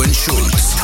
Robin Schulz.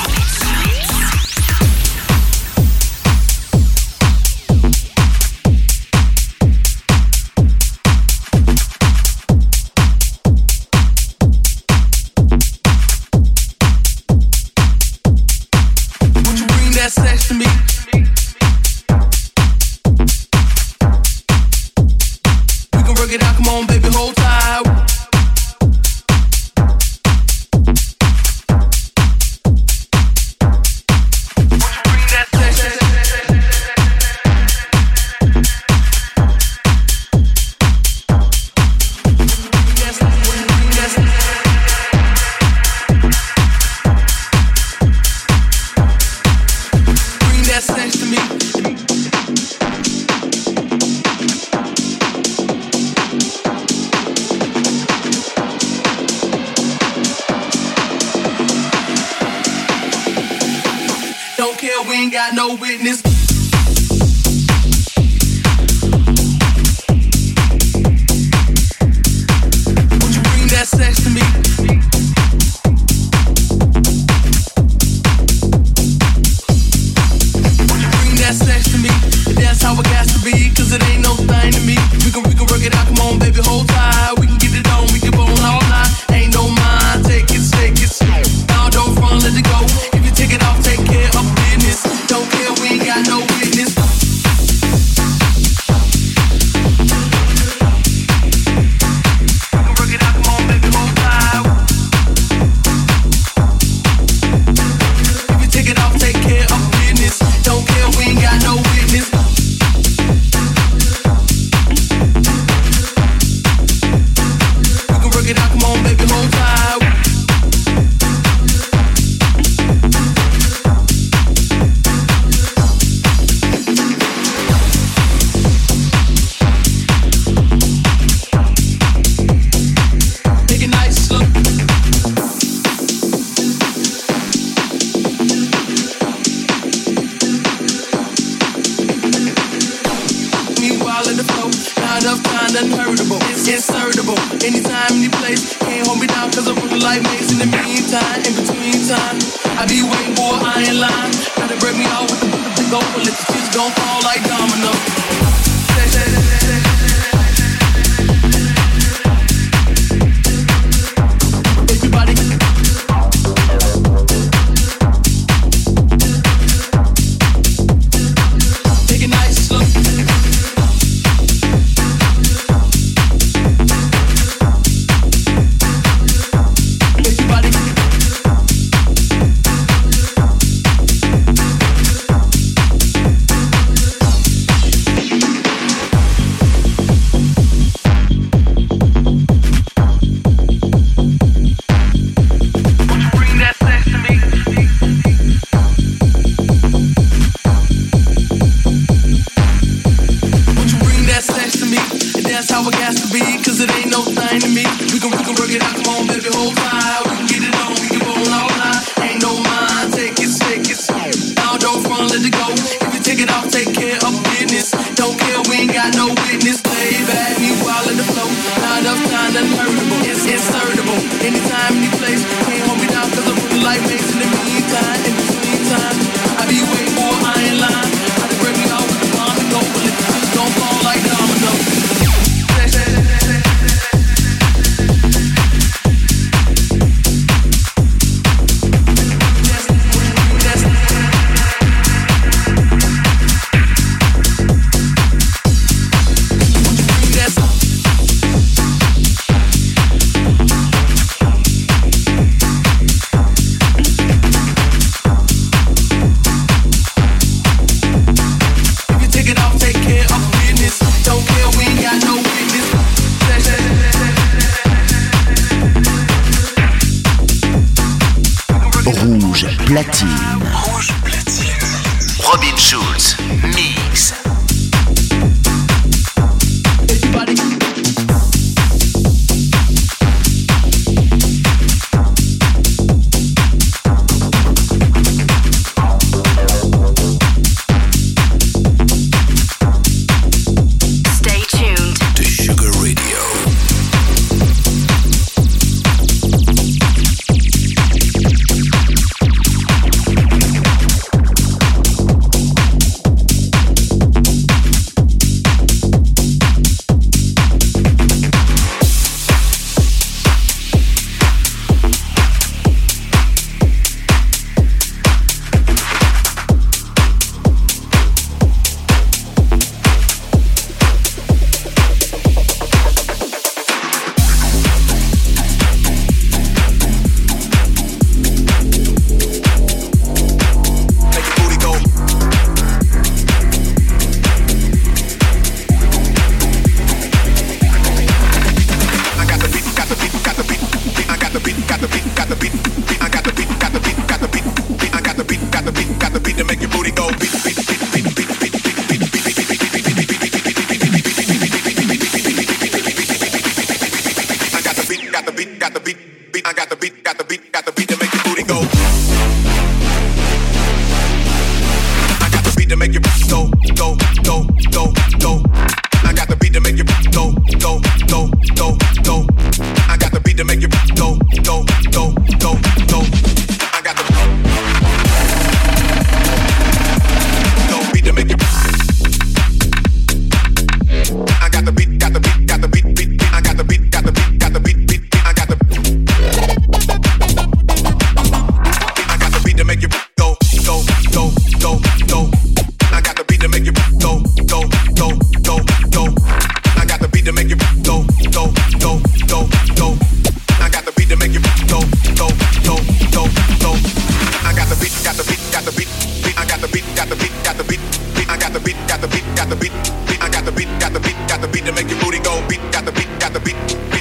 got the beat to make your booty go. Beat, got the beat, got the beat.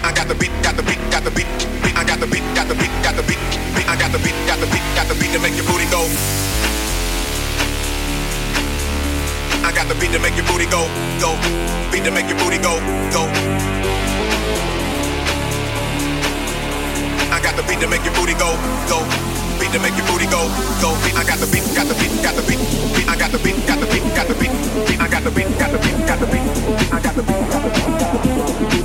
I got the beat, got the beat, got the beat. I got the beat, got the beat, got the. Beat, I got the beat, got the beat, got the beat to make your booty go. I got the beat to make your booty go, go. Beat to make your booty go, go. I got the beat to make your booty go, go beat to make your booty go, go. I got the beat, got the beat, got the beat, beat. I got the beat, got the beat, got the beat, beat. I got the beat, got the beat, got the beat. I got the beat, got the beat.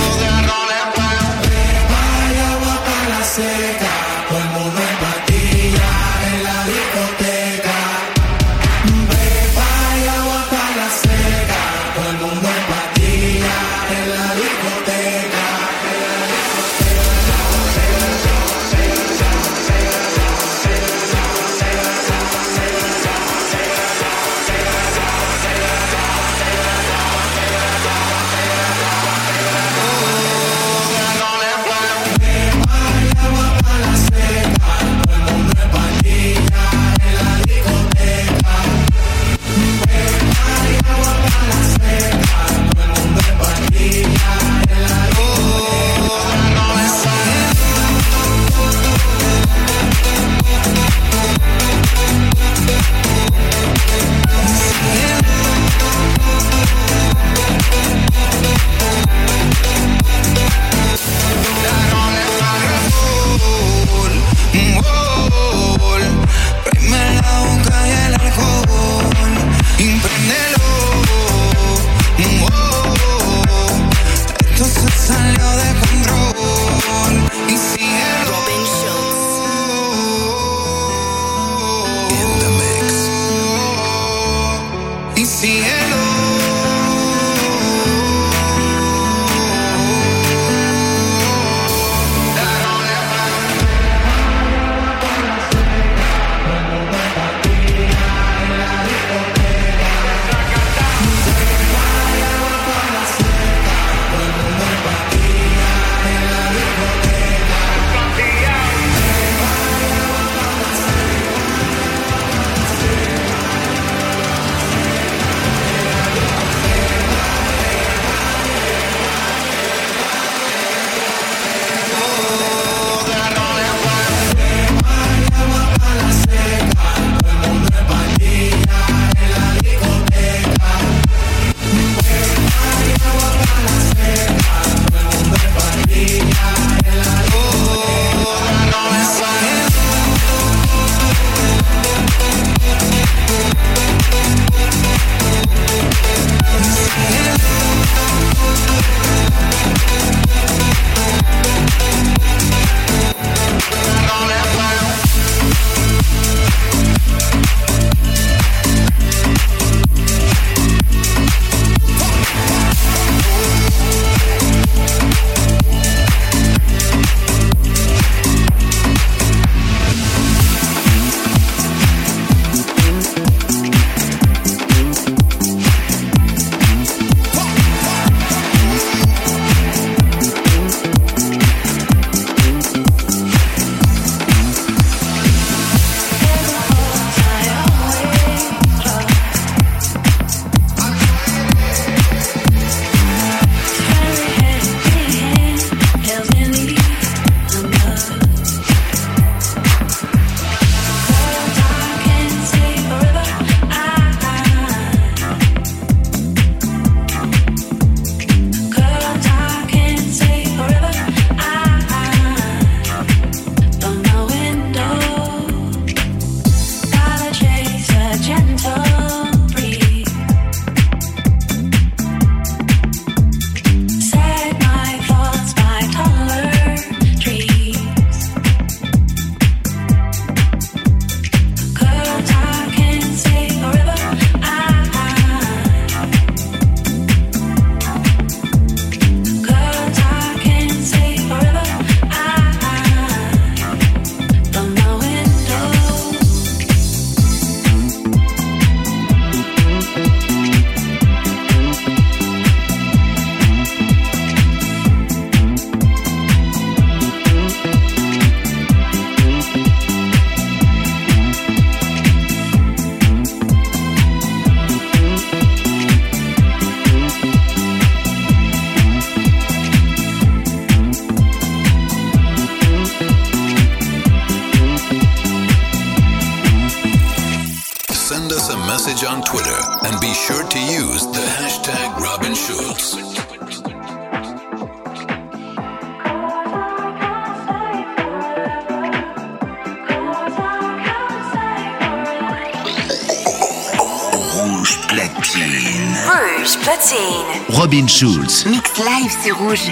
Rouge platine. Rouge platine. Robin Schulz. Mix live, c'est rouge.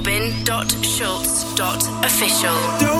robin.schultz.official.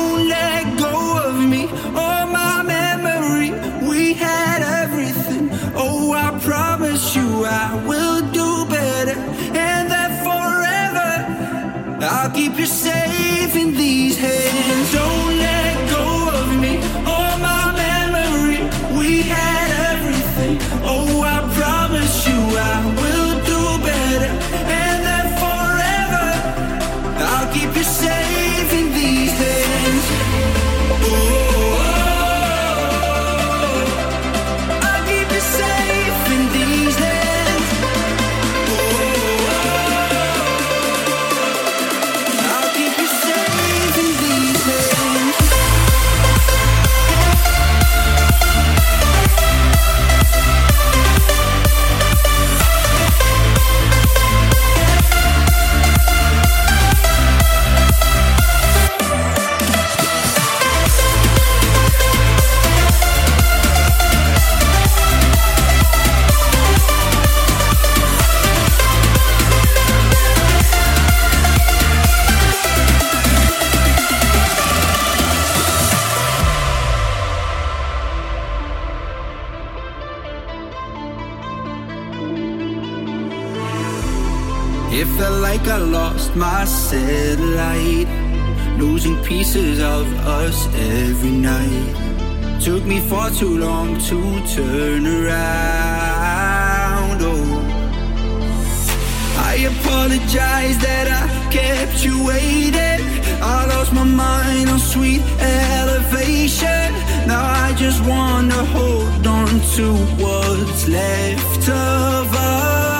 felt like I lost my satellite. Losing pieces of us every night. Took me far too long to turn around. Oh, I apologize that I kept you waiting. I lost my mind on sweet elevation. Now I just wanna hold on to what's left of us.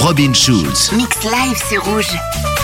Robin Schulz. Mix live sur Rouge.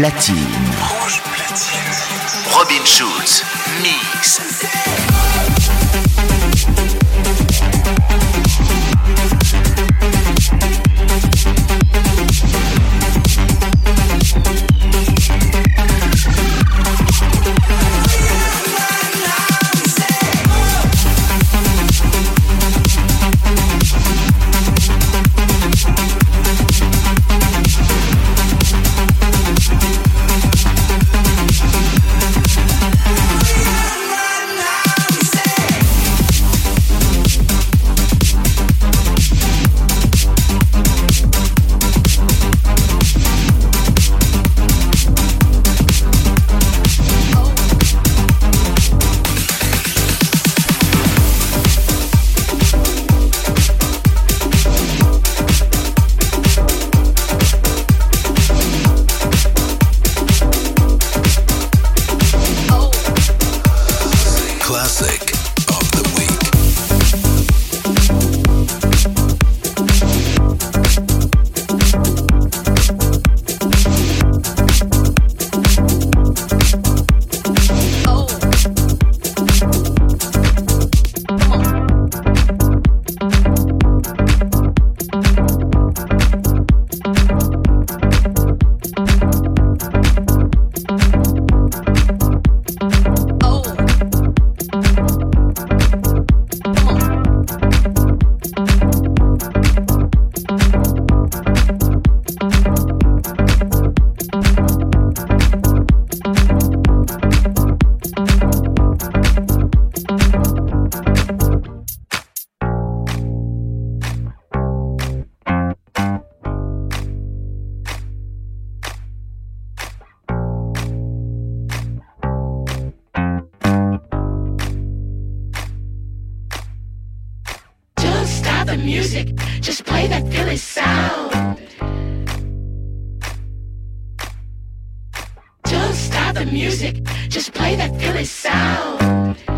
Rouge platine. Robin Schulz, the music, just play that Philly sound. Don't stop the music, just play that Philly sound.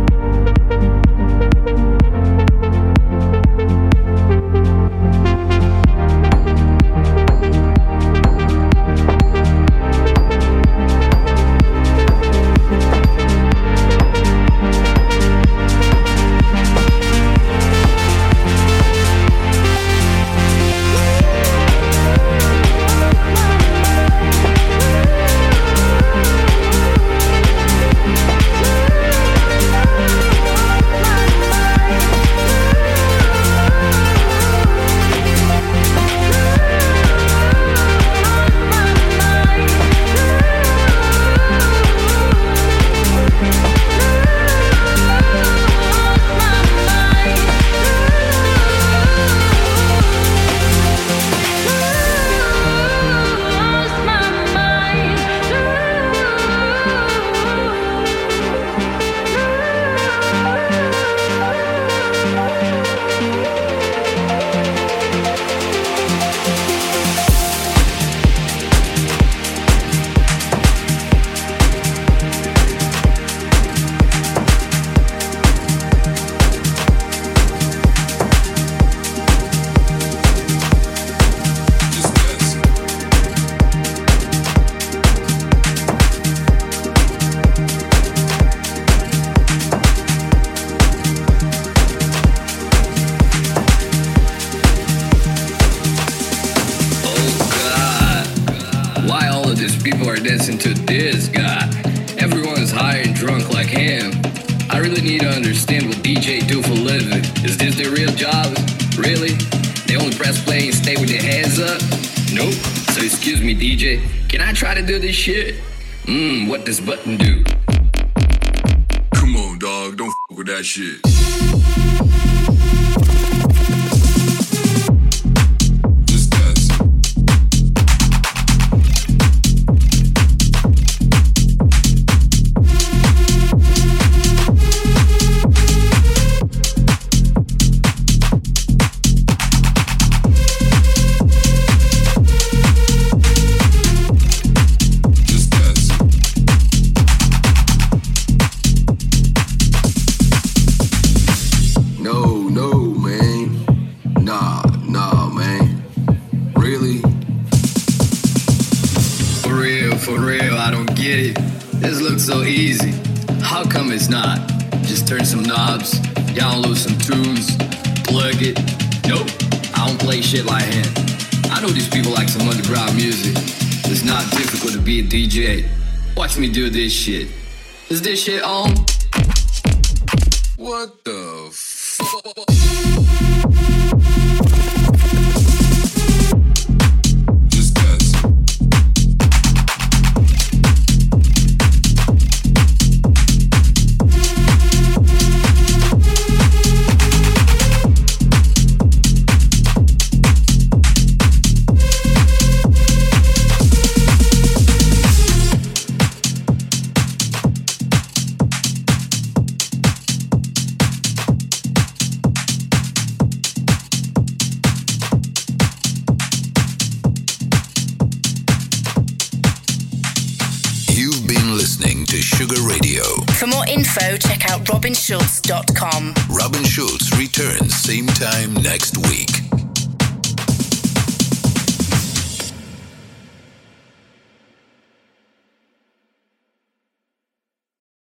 Me do this shit. Is this shit on? What